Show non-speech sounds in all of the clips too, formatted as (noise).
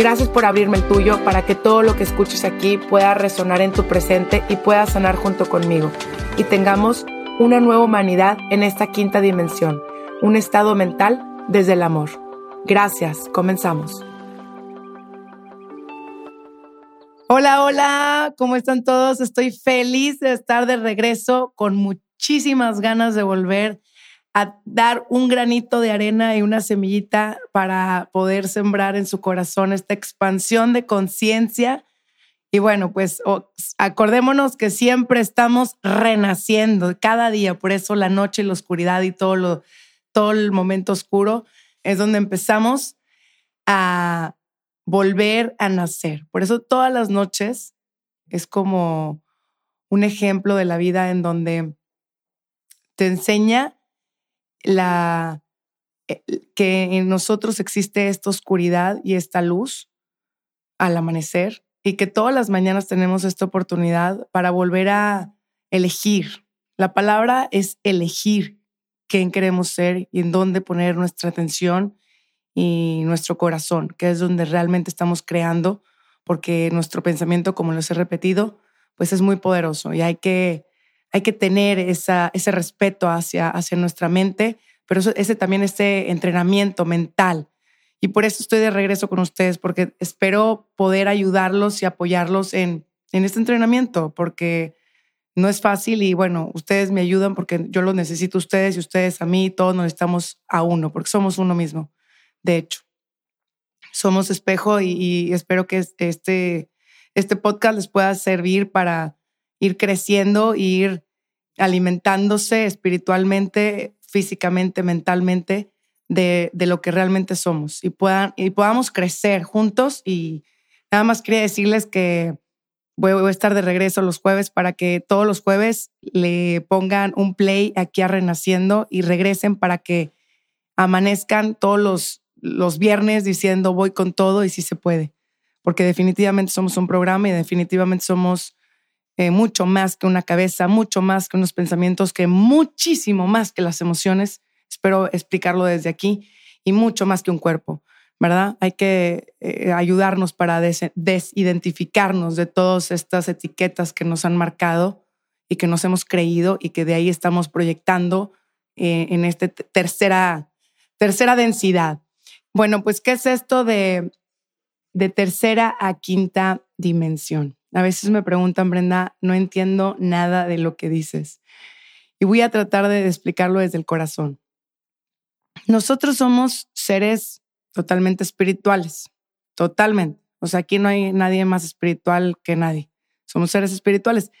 Gracias por abrirme el tuyo para que todo lo que escuches aquí pueda resonar en tu presente y pueda sanar junto conmigo. Y tengamos una nueva humanidad en esta quinta dimensión, un estado mental desde el amor. Gracias, comenzamos. Hola, hola, ¿cómo están todos? Estoy feliz de estar de regreso con muchísimas ganas de volver a dar un granito de arena y una semillita para poder sembrar en su corazón esta expansión de conciencia. Y bueno, pues acordémonos que siempre estamos renaciendo cada día, por eso la noche y la oscuridad y todo, lo, todo el momento oscuro es donde empezamos a volver a nacer. Por eso todas las noches es como un ejemplo de la vida en donde te enseña la, eh, que en nosotros existe esta oscuridad y esta luz al amanecer y que todas las mañanas tenemos esta oportunidad para volver a elegir. La palabra es elegir quién queremos ser y en dónde poner nuestra atención y nuestro corazón, que es donde realmente estamos creando, porque nuestro pensamiento, como les he repetido, pues es muy poderoso y hay que hay que tener ese respeto hacia, nuestra mente, pero ese también este entrenamiento mental. Y por eso estoy de regreso con ustedes, porque espero poder ayudarlos y apoyarlos en, este entrenamiento, porque no es fácil y bueno, ustedes me ayudan porque yo los necesito a ustedes y ustedes a mí, todos nos necesitamos a uno, porque somos uno mismo, de hecho. Somos espejo y, y espero que este, este podcast les pueda servir para ir creciendo, ir alimentándose espiritualmente, físicamente, mentalmente de, de, lo que realmente somos y, puedan, y podamos crecer juntos. Y nada más quería decirles que voy, a estar de regreso los jueves para que todos los jueves le pongan un play aquí a Renaciendo y regresen para que amanezcan todos los, los viernes diciendo voy con todo y sí se puede. Porque definitivamente somos un programa y definitivamente somos eh, mucho más que una cabeza, mucho más que unos pensamientos, que muchísimo más que las emociones. Espero explicarlo desde aquí y mucho más que un cuerpo, ¿verdad? Hay que eh, ayudarnos para desidentificarnos de todas estas etiquetas que nos han marcado y que nos hemos creído y que de ahí estamos proyectando eh, en esta tercera, tercera densidad. Bueno, pues, ¿qué es esto de, de tercera a quinta dimensión? A veces me preguntan, Brenda, no entiendo nada de lo que dices. Y voy a tratar de explicarlo desde el corazón. Nosotros somos seres totalmente espirituales, totalmente. O sea, aquí no hay nadie más espiritual que nadie. Somos seres espirituales.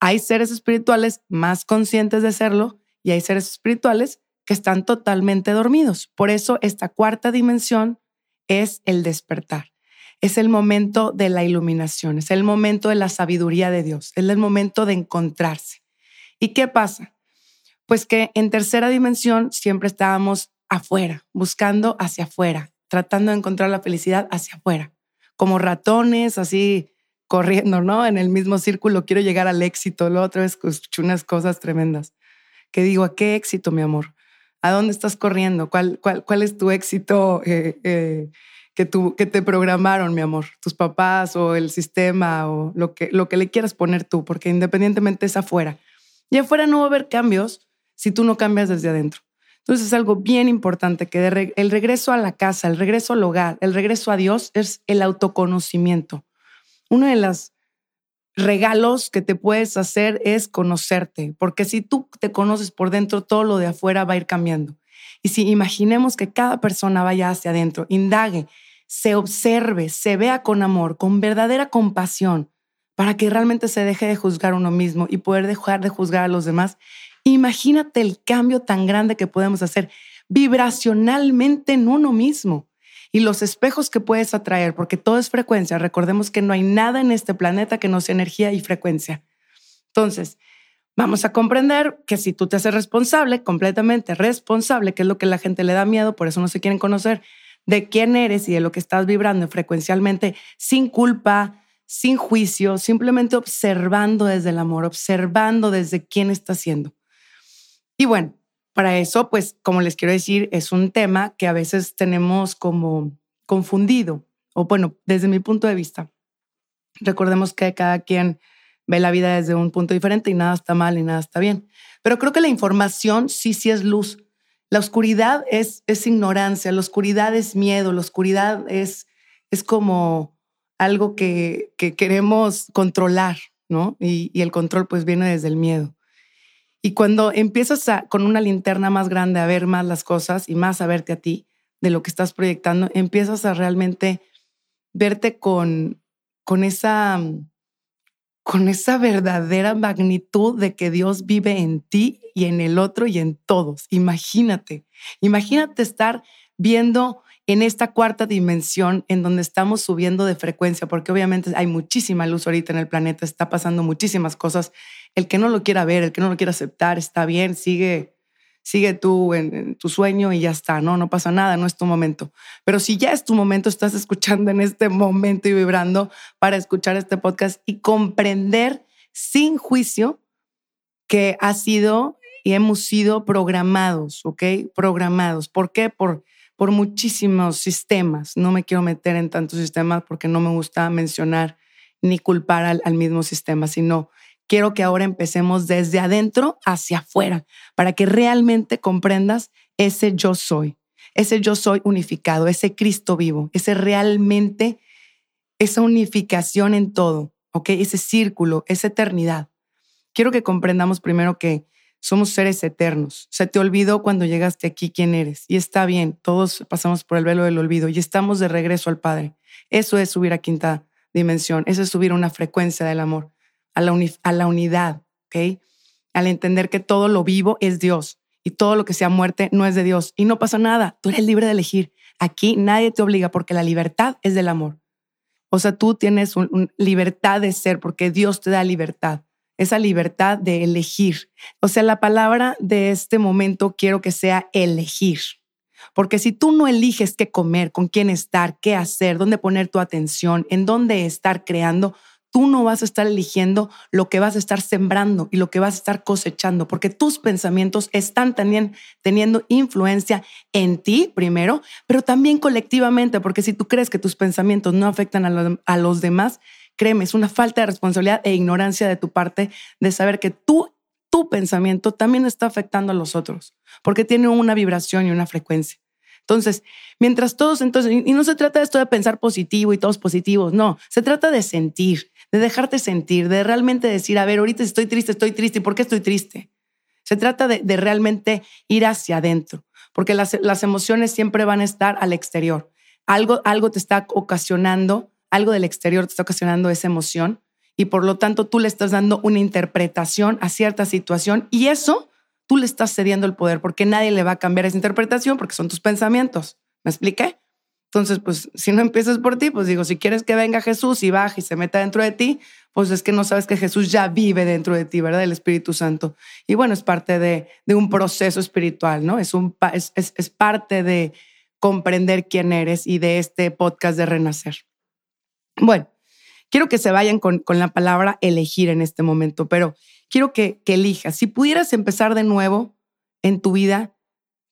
Hay seres espirituales más conscientes de serlo y hay seres espirituales que están totalmente dormidos. Por eso esta cuarta dimensión es el despertar es el momento de la iluminación, es el momento de la sabiduría de Dios, es el momento de encontrarse. ¿Y qué pasa? Pues que en tercera dimensión siempre estábamos afuera, buscando hacia afuera, tratando de encontrar la felicidad hacia afuera, como ratones, así corriendo, ¿no? En el mismo círculo, quiero llegar al éxito. Luego otra vez escuché unas cosas tremendas que digo, ¿a qué éxito, mi amor? ¿A dónde estás corriendo? ¿Cuál, cuál, cuál es tu éxito eh, eh, que, te programaron, mi amor, tus papás o el sistema o lo que, lo que le quieras poner tú, porque independientemente es afuera. Y afuera no va a haber cambios si tú no cambias desde adentro. Entonces es algo bien importante que el regreso a la casa, el regreso al hogar, el regreso a Dios es el autoconocimiento. Una de las regalos que te puedes hacer es conocerte, porque si tú te conoces por dentro, todo lo de afuera va a ir cambiando. Y si imaginemos que cada persona vaya hacia adentro, indague, se observe, se vea con amor, con verdadera compasión, para que realmente se deje de juzgar uno mismo y poder dejar de juzgar a los demás, imagínate el cambio tan grande que podemos hacer vibracionalmente en uno mismo y los espejos que puedes atraer, porque todo es frecuencia. Recordemos que no hay nada en este planeta que no sea energía y frecuencia. Entonces, vamos a comprender que si tú te haces responsable, completamente responsable, que es lo que la gente le da miedo, por eso no se quieren conocer, de quién eres y de lo que estás vibrando frecuencialmente, sin culpa, sin juicio, simplemente observando desde el amor, observando desde quién está siendo. Y bueno, para eso, pues, como les quiero decir, es un tema que a veces tenemos como confundido, o bueno, desde mi punto de vista. Recordemos que cada quien ve la vida desde un punto diferente y nada está mal y nada está bien. Pero creo que la información sí, sí es luz. La oscuridad es, es ignorancia, la oscuridad es miedo, la oscuridad es, es como algo que, que queremos controlar, ¿no? Y, el control pues viene desde el miedo. Y cuando empiezas con una linterna más grande a ver más las cosas y más a verte a ti de lo que estás proyectando, empiezas a realmente verte con, con esa con esa verdadera magnitud de que Dios vive en ti y en el otro y en todos. Imagínate, imagínate estar viendo en esta cuarta dimensión en donde estamos subiendo de frecuencia, porque obviamente hay muchísima luz ahorita en el planeta, está pasando muchísimas cosas. El que no lo quiera ver, el que no lo quiera aceptar, está bien, sigue, sigue tú en, tu sueño y ya está, no, no pasa nada, no es tu momento. Pero si ya es tu momento, estás escuchando en este momento y vibrando para escuchar este podcast y comprender sin juicio que ha sido y hemos sido programados, ¿ok? Programados. ¿Por qué? Por por muchísimos sistemas. No me quiero meter en tantos sistemas porque no me gusta mencionar ni culpar al, mismo sistema, sino quiero que ahora empecemos desde adentro hacia afuera para que realmente comprendas ese yo soy, ese yo soy unificado, ese Cristo vivo, ese realmente, esa unificación en todo, ¿ok? Ese círculo, esa eternidad. Quiero que comprendamos primero que somos seres eternos. Se te olvidó cuando llegaste aquí quién eres. Y está bien, todos pasamos por el velo del olvido y estamos de regreso al Padre. Eso es subir a quinta dimensión. Eso es subir a una frecuencia del amor, a la, a la unidad, ¿ok? Al entender que todo lo vivo es Dios y todo lo que sea muerte no es de Dios. Y no pasa nada. Tú eres libre de elegir. Aquí nadie te obliga porque la libertad es del amor. O sea, tú tienes libertad de ser porque Dios te da libertad esa libertad de elegir. O sea, la palabra de este momento quiero que sea elegir. Porque si tú no eliges qué comer, con quién estar, qué hacer, dónde poner tu atención, en dónde estar creando, tú no vas a estar eligiendo lo que vas a estar sembrando y lo que vas a estar cosechando, porque tus pensamientos están también teniendo influencia en ti primero, pero también colectivamente, porque si tú crees que tus pensamientos no afectan a, los demás, créeme, es una falta de responsabilidad e ignorancia de tu parte de saber que tú, tu pensamiento también está afectando a los otros, porque tiene una vibración y una frecuencia. Entonces, mientras todos, entonces, y no se trata de esto de pensar positivo y todos positivos, no, se trata de sentir, de dejarte sentir, de realmente decir, a ver, ahorita estoy triste, estoy triste, ¿y por qué estoy triste? Se trata de, realmente ir hacia adentro, porque las, las, emociones siempre van a estar al exterior. Algo, algo te está ocasionando algo del exterior te está ocasionando esa emoción y por lo tanto tú le estás dando una interpretación a cierta situación y eso tú le estás cediendo el poder porque nadie le va a cambiar esa interpretación porque son tus pensamientos. ¿Me expliqué? Entonces, pues si no empiezas por ti, pues digo, si quieres que venga Jesús y baje y se meta dentro de ti, pues es que no sabes que Jesús ya vive dentro de ti, ¿verdad? El Espíritu Santo. Y bueno, es parte de, de un proceso espiritual, ¿no? Es, un, es, es, parte de comprender quién eres y de este podcast de renacer. Bueno, quiero que se vayan con, la palabra elegir en este momento, pero quiero que, que elijas. Si pudieras empezar de nuevo en tu vida,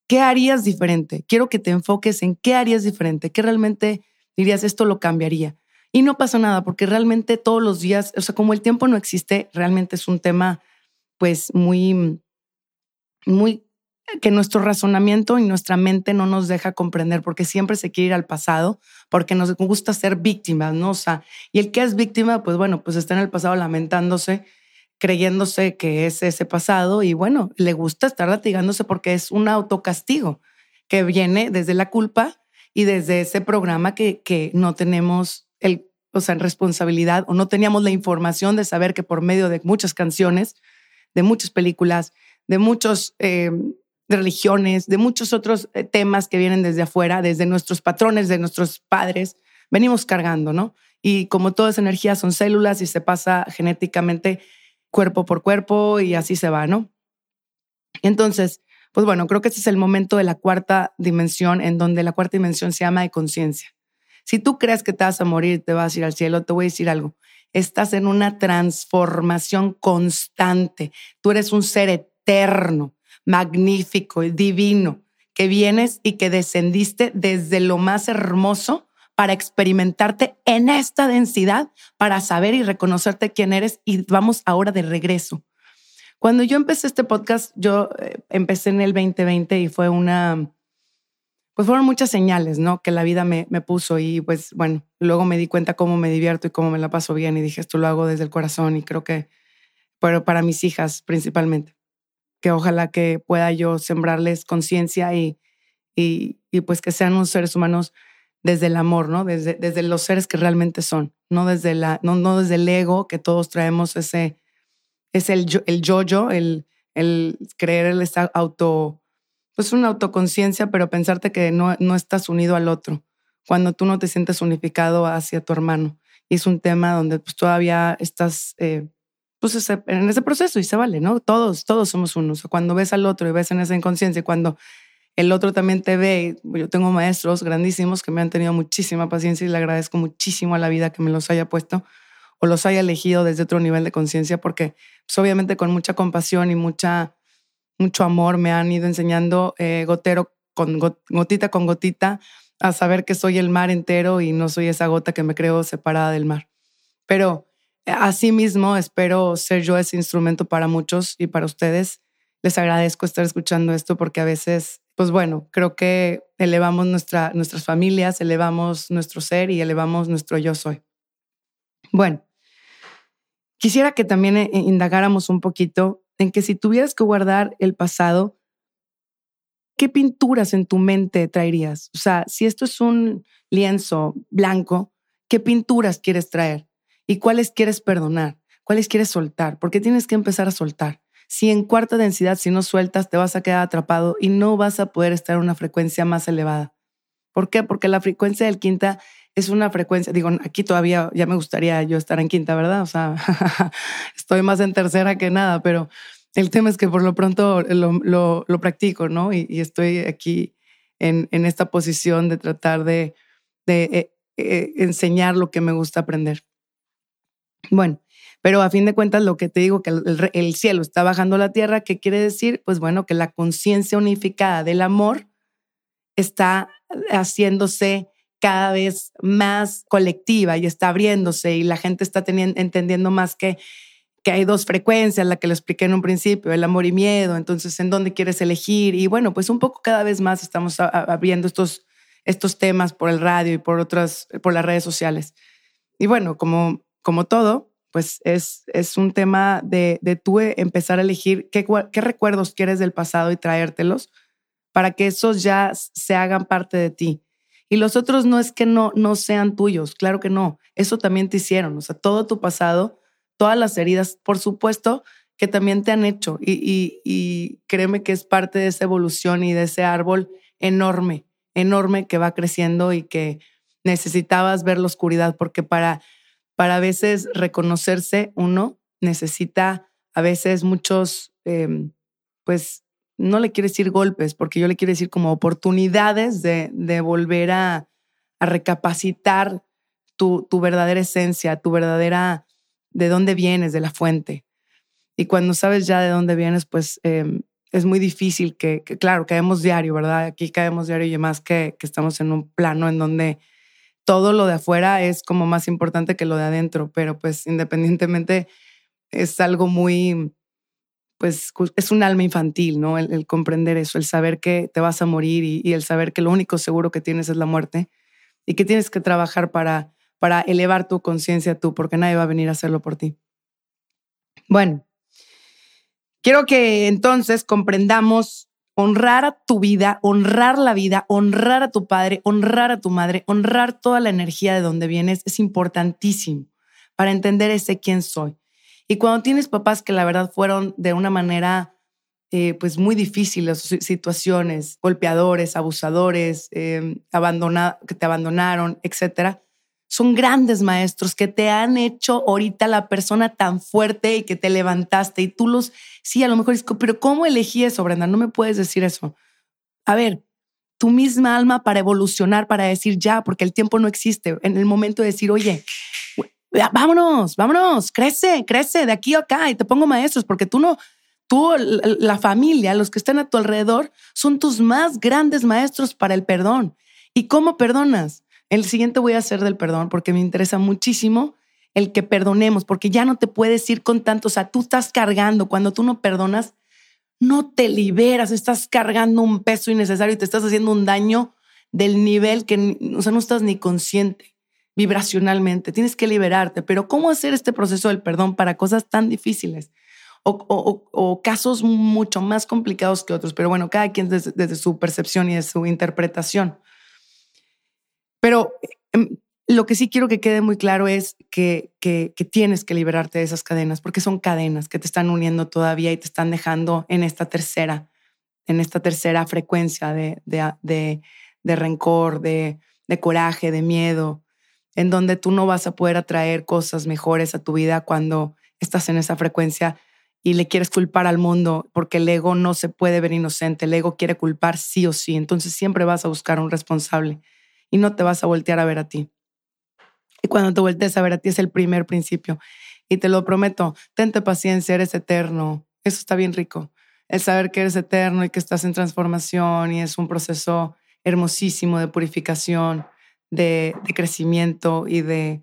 ¿qué harías diferente? Quiero que te enfoques en qué harías diferente, qué realmente dirías esto lo cambiaría. Y no pasa nada, porque realmente todos los días, o sea, como el tiempo no existe, realmente es un tema pues muy, muy que nuestro razonamiento y nuestra mente no nos deja comprender porque siempre se quiere ir al pasado, porque nos gusta ser víctimas, ¿no? O sea, y el que es víctima, pues bueno, pues está en el pasado lamentándose, creyéndose que es ese pasado y bueno, le gusta estar latigándose porque es un autocastigo que viene desde la culpa y desde ese programa que, que no tenemos el, o sea, responsabilidad o no teníamos la información de saber que por medio de muchas canciones, de muchas películas, de muchos eh, religiones, de muchos otros eh, temas que vienen desde afuera, desde nuestros patrones, de nuestros padres, venimos cargando, ¿no? Y como toda esa energía son células y se pasa genéticamente cuerpo por cuerpo y así se va, ¿no? Entonces, pues bueno, creo que este es el momento de la cuarta dimensión, en donde la cuarta dimensión se llama de conciencia. Si tú crees que te vas a morir, te vas a ir al cielo, te voy a decir algo. Estás en una transformación constante. Tú eres un ser eterno magnífico divino, que vienes y que descendiste desde lo más hermoso para experimentarte en esta densidad, para saber y reconocerte quién eres y vamos ahora de regreso. Cuando yo empecé este podcast, yo eh, empecé en el 2020 y fue una, pues fueron muchas señales, ¿no? Que la vida me, me puso y pues bueno, luego me di cuenta cómo me divierto y cómo me la paso bien y dije, esto lo hago desde el corazón y creo que, pero para mis hijas principalmente que ojalá que pueda yo sembrarles conciencia y, y, y, pues que sean unos seres humanos desde el amor, ¿no? Desde, desde los seres que realmente son, no desde, la, no, no desde el ego que todos traemos ese, es el yo, el yo-yo, el, el creer el auto, pues una autoconciencia, pero pensarte que no, no estás unido al otro, cuando tú no te sientes unificado hacia tu hermano. Y es un tema donde pues todavía estás eh, pues en ese proceso y se vale, ¿no? Todos, todos somos unos. Cuando ves al otro y ves en esa inconsciencia, cuando el otro también te ve, yo tengo maestros grandísimos que me han tenido muchísima paciencia y le agradezco muchísimo a la vida que me los haya puesto o los haya elegido desde otro nivel de conciencia, porque pues, obviamente con mucha compasión y mucha, mucho amor me han ido enseñando eh, gotero con gotita con gotita a saber que soy el mar entero y no soy esa gota que me creo separada del mar. Pero Asimismo, espero ser yo ese instrumento para muchos y para ustedes. Les agradezco estar escuchando esto porque a veces, pues bueno, creo que elevamos nuestra, nuestras familias, elevamos nuestro ser y elevamos nuestro yo soy. Bueno, quisiera que también eh, indagáramos un poquito en que si tuvieras que guardar el pasado, ¿qué pinturas en tu mente traerías? O sea, si esto es un lienzo blanco, ¿qué pinturas quieres traer? y cuáles quieres perdonar, cuáles quieres soltar, porque tienes que empezar a soltar. Si en cuarta densidad, si no sueltas, te vas a quedar atrapado y no vas a poder estar en una frecuencia más elevada. ¿Por qué? Porque la frecuencia del quinta es una frecuencia, digo, aquí todavía ya me gustaría yo estar en quinta, ¿verdad? O sea, (laughs) estoy más en tercera que nada, pero el tema es que por lo pronto lo, practico, ¿no? Y, estoy aquí en, esta posición de tratar de, de eh, eh, enseñar lo que me gusta aprender. Bueno, pero a fin de cuentas lo que te digo, que el, cielo está bajando a la tierra, ¿qué quiere decir? Pues bueno, que la conciencia unificada del amor está haciéndose cada vez más colectiva y está abriéndose y la gente está teniendo, entendiendo más que, que hay dos frecuencias, la que lo expliqué en un principio, el amor y miedo, entonces en dónde quieres elegir y bueno, pues un poco cada vez más estamos abriendo estos, estos temas por el radio y por otras, por las redes sociales. Y bueno, como como todo, pues es, es un tema de, de tú empezar a elegir qué, qué recuerdos quieres del pasado y traértelos para que esos ya se hagan parte de ti. Y los otros no es que no, no sean tuyos, claro que no, eso también te hicieron, o sea, todo tu pasado, todas las heridas, por supuesto que también te han hecho y, y, y créeme que es parte de esa evolución y de ese árbol enorme, enorme que va creciendo y que necesitabas ver la oscuridad, porque para para a veces reconocerse uno necesita a veces muchos, em, pues no le quiero decir golpes, porque yo le quiero decir como oportunidades de, de volver a, a recapacitar tu, tu, verdadera esencia, tu verdadera, de dónde vienes, de la fuente. Y cuando sabes ya de dónde vienes, pues em, es muy difícil que, que, claro, caemos diario, ¿verdad? Aquí caemos diario y más que, que estamos en un plano en donde todo lo de afuera es como más importante que lo de adentro, pero pues independientemente es algo muy, pues es un alma infantil, ¿no? El, comprender eso, el saber que te vas a morir y, el saber que lo único seguro que tienes es la muerte y que tienes que trabajar para, para elevar tu conciencia tú, porque nadie va a venir a hacerlo por ti. Bueno, quiero que entonces comprendamos honrar a tu vida, honrar la vida, honrar a tu padre, honrar a tu madre, honrar toda la energía de donde vienes es importantísimo para entender ese quién soy. Y cuando tienes papás que la verdad fueron de una manera eh, pues muy difíciles situaciones, golpeadores, abusadores, eh, que te abandonaron, etcétera, son grandes maestros que te han hecho ahorita la persona tan fuerte y que te levantaste y tú los, sí, a lo mejor pero ¿cómo elegí eso, Brenda? No me puedes decir eso. A ver, tu misma alma para evolucionar, para decir ya, porque el tiempo no existe. En el momento de decir, oye, vámonos, vámonos, crece, crece de aquí a acá y te pongo maestros, porque tú no, tú, la familia, los que están a tu alrededor, son tus más grandes maestros para el perdón. ¿Y cómo perdonas? El siguiente voy a hacer del perdón porque me interesa muchísimo el que perdonemos, porque ya no te puedes ir con tanto, o sea, tú estás cargando, cuando tú no perdonas, no te liberas, estás cargando un peso innecesario y te estás haciendo un daño del nivel que, o sea, no estás ni consciente vibracionalmente, tienes que liberarte, pero ¿cómo hacer este proceso del perdón para cosas tan difíciles? O, casos mucho más complicados que otros, pero bueno, cada quien desde, su percepción y de su interpretación. Pero em, lo que sí quiero que quede muy claro es que, que, tienes que liberarte de esas cadenas, porque son cadenas que te están uniendo todavía y te están dejando en esta tercera, en esta tercera frecuencia de, de, de rencor, de, coraje, de miedo, en donde tú no vas a poder atraer cosas mejores a tu vida cuando estás en esa frecuencia y le quieres culpar al mundo porque el ego no se puede ver inocente, el ego quiere culpar sí o sí, entonces siempre vas a buscar un responsable y no te vas a voltear a ver a ti. Y cuando te voltees a ver a ti es el primer principio. Y te lo prometo, tente paciencia, eres eterno. Eso está bien rico. El saber que eres eterno y que estás en transformación y es un proceso hermosísimo de purificación de, crecimiento y de,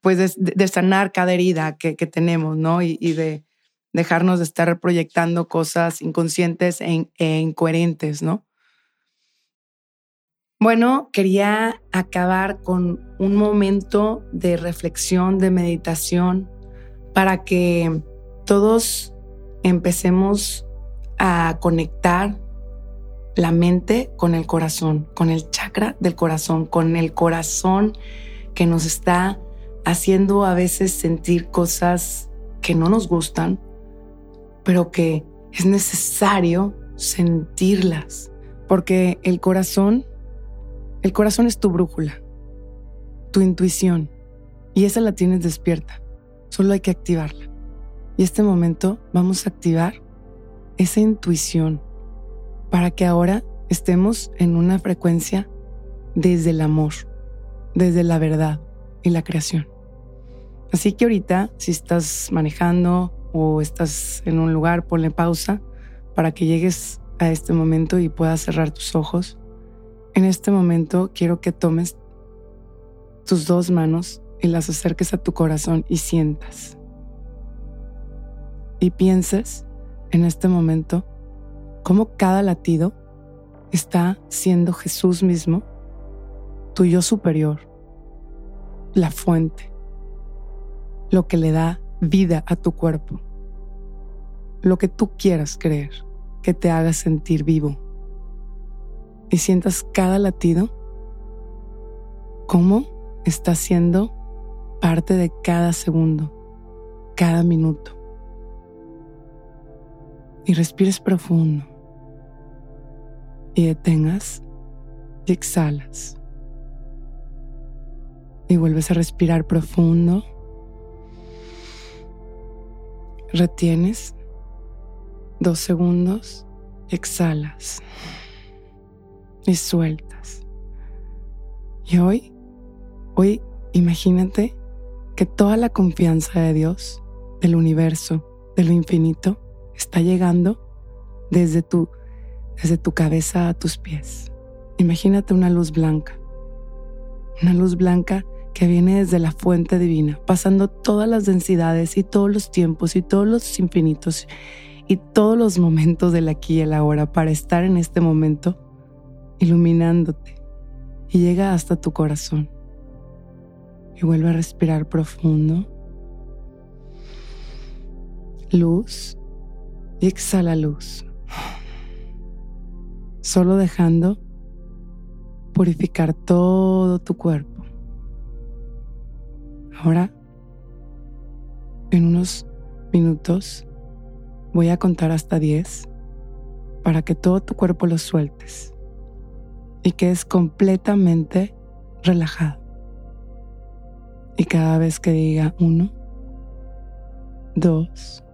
pues de, sanar cada herida que, tenemos, ¿no? Y, de dejarnos de estar proyectando cosas inconscientes e, e, incoherentes, ¿no? Bueno, quería acabar con un momento de reflexión, de meditación, para que todos empecemos a conectar la mente con el corazón, con el chakra del corazón, con el corazón que nos está haciendo a veces sentir cosas que no nos gustan, pero que es necesario sentirlas, porque el corazón, el corazón es tu brújula, tu intuición, y esa la tienes despierta, solo hay que activarla. Y este momento vamos a activar esa intuición para que ahora estemos en una frecuencia desde el amor, desde la verdad y la creación. Así que ahorita, si estás manejando o estás en un lugar, ponle pausa para que llegues a este momento y puedas cerrar tus ojos. En este momento quiero que tomes tus dos manos y las acerques a tu corazón y sientas. Y pienses en este momento cómo cada latido está siendo Jesús mismo, tu yo superior, la fuente, lo que le da vida a tu cuerpo, lo que tú quieras creer que te haga sentir vivo. Y sientas cada latido cómo está siendo parte de cada segundo, cada minuto. Y respires profundo y detengas y exhalas. Y vuelves a respirar profundo. Retienes dos segundos exhalas. Y sueltas. Y hoy, hoy imagínate que toda la confianza de Dios, del universo, de lo infinito, está llegando desde tu desde tu cabeza a tus pies. Imagínate una luz blanca, una luz blanca que viene desde la fuente divina, pasando todas las densidades y todos los tiempos y todos los infinitos y todos los momentos del aquí y el ahora para estar en este momento iluminándote y llega hasta tu corazón. Y vuelve a respirar profundo. Luz y exhala luz. Solo dejando purificar todo tu cuerpo. Ahora, en unos minutos, voy a contar hasta 10 para que todo tu cuerpo lo sueltes y quedes completamente relajado. Y cada vez que diga uno, dos,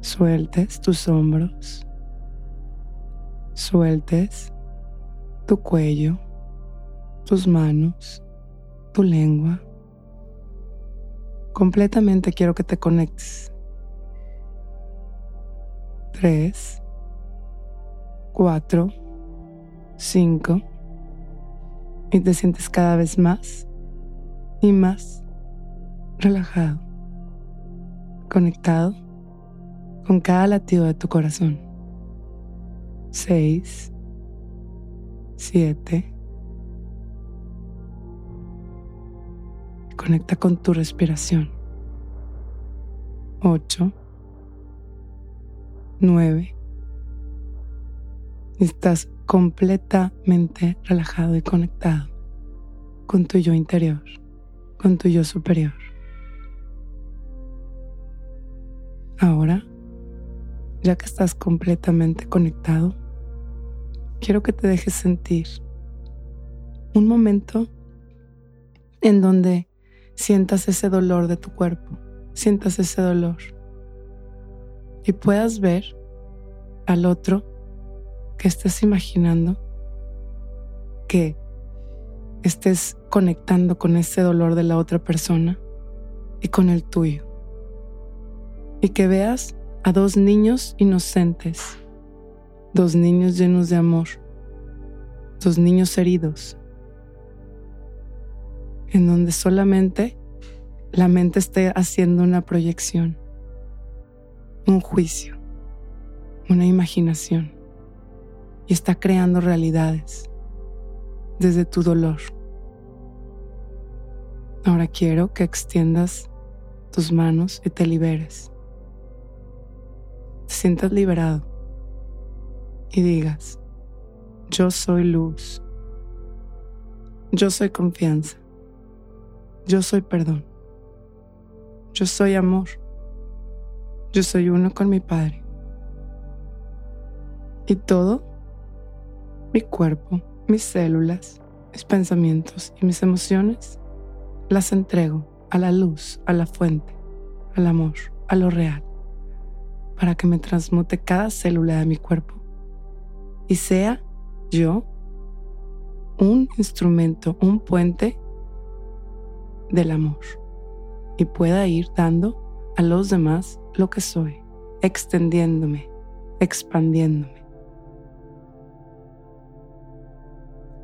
sueltes tus hombros, sueltes tu cuello, tus manos, tu lengua. Completamente quiero que te conectes. Tres, cuatro, cinco. Y te sientes cada vez más y más relajado, conectado con cada latido de tu corazón. Seis, siete, Conecta con tu respiración. 8, 9. Estás completamente relajado y conectado con tu yo interior, con tu yo superior. Ahora, ya que estás completamente conectado, quiero que te dejes sentir un momento en donde sientas ese dolor de tu cuerpo, sientas ese dolor y puedas ver al otro que estés imaginando que estés conectando con ese dolor de la otra persona y con el tuyo. Y que veas a dos niños inocentes, dos niños llenos de amor, dos niños heridos, en donde solamente la mente esté haciendo una proyección, un juicio, una imaginación y está creando realidades desde tu dolor. Ahora quiero que extiendas tus manos y te liberes. Te sientas liberado y digas, yo soy luz, yo soy confianza, yo soy perdón. Yo soy amor. Yo soy uno con mi Padre. Y todo, mi cuerpo, mis células, mis pensamientos y mis emociones, las entrego a la luz, a la fuente, al amor, a lo real, para que me transmute cada célula de mi cuerpo y sea yo un instrumento, un puente del amor y pueda ir dando a los demás lo que soy, extendiéndome, expandiéndome.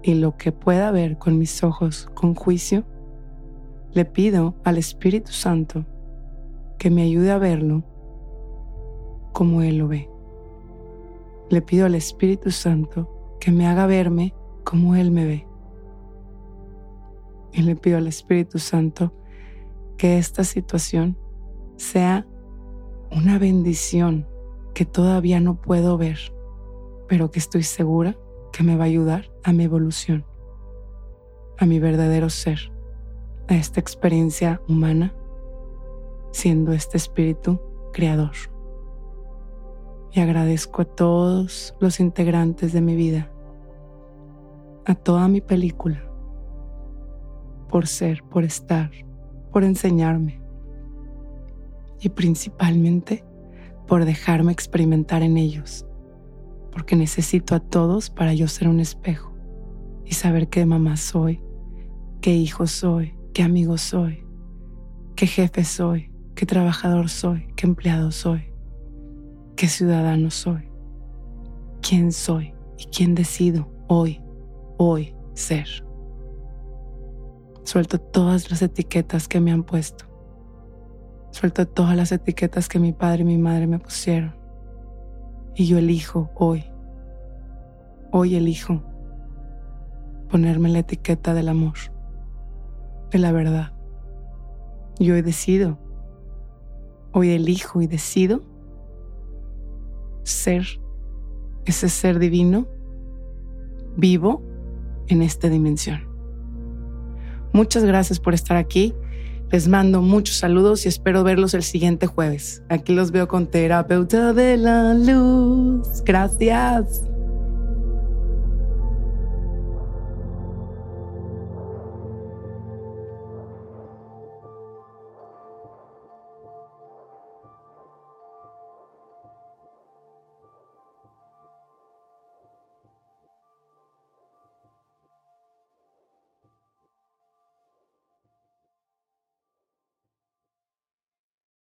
Y lo que pueda ver con mis ojos con juicio, le pido al Espíritu Santo que me ayude a verlo como Él lo ve. Le pido al Espíritu Santo que me haga verme como Él me ve. Y le pido al Espíritu Santo que esta situación sea una bendición que todavía no puedo ver, pero que estoy segura que me va a ayudar a mi evolución, a mi verdadero ser, a esta experiencia humana, siendo este espíritu creador. Y agradezco a todos los integrantes de mi vida, a toda mi película, por ser, por estar, por enseñarme y principalmente por dejarme experimentar en ellos, porque necesito a todos para yo ser un espejo y saber qué mamá soy, qué hijo soy, qué amigo soy, qué jefe soy, qué trabajador soy, qué empleado soy, qué ciudadano soy, quién soy y quién decido hoy, hoy ser. Suelto todas las etiquetas que me han puesto. Suelto todas las etiquetas que mi padre y mi madre me pusieron. Y yo elijo hoy, hoy elijo ponerme la etiqueta del amor, de la verdad. Y hoy decido, hoy elijo y decido ser ese ser divino vivo en esta dimensión. Muchas gracias por estar aquí. Les mando muchos saludos y espero verlos el siguiente jueves. Aquí los veo con terapeuta de la luz. Gracias.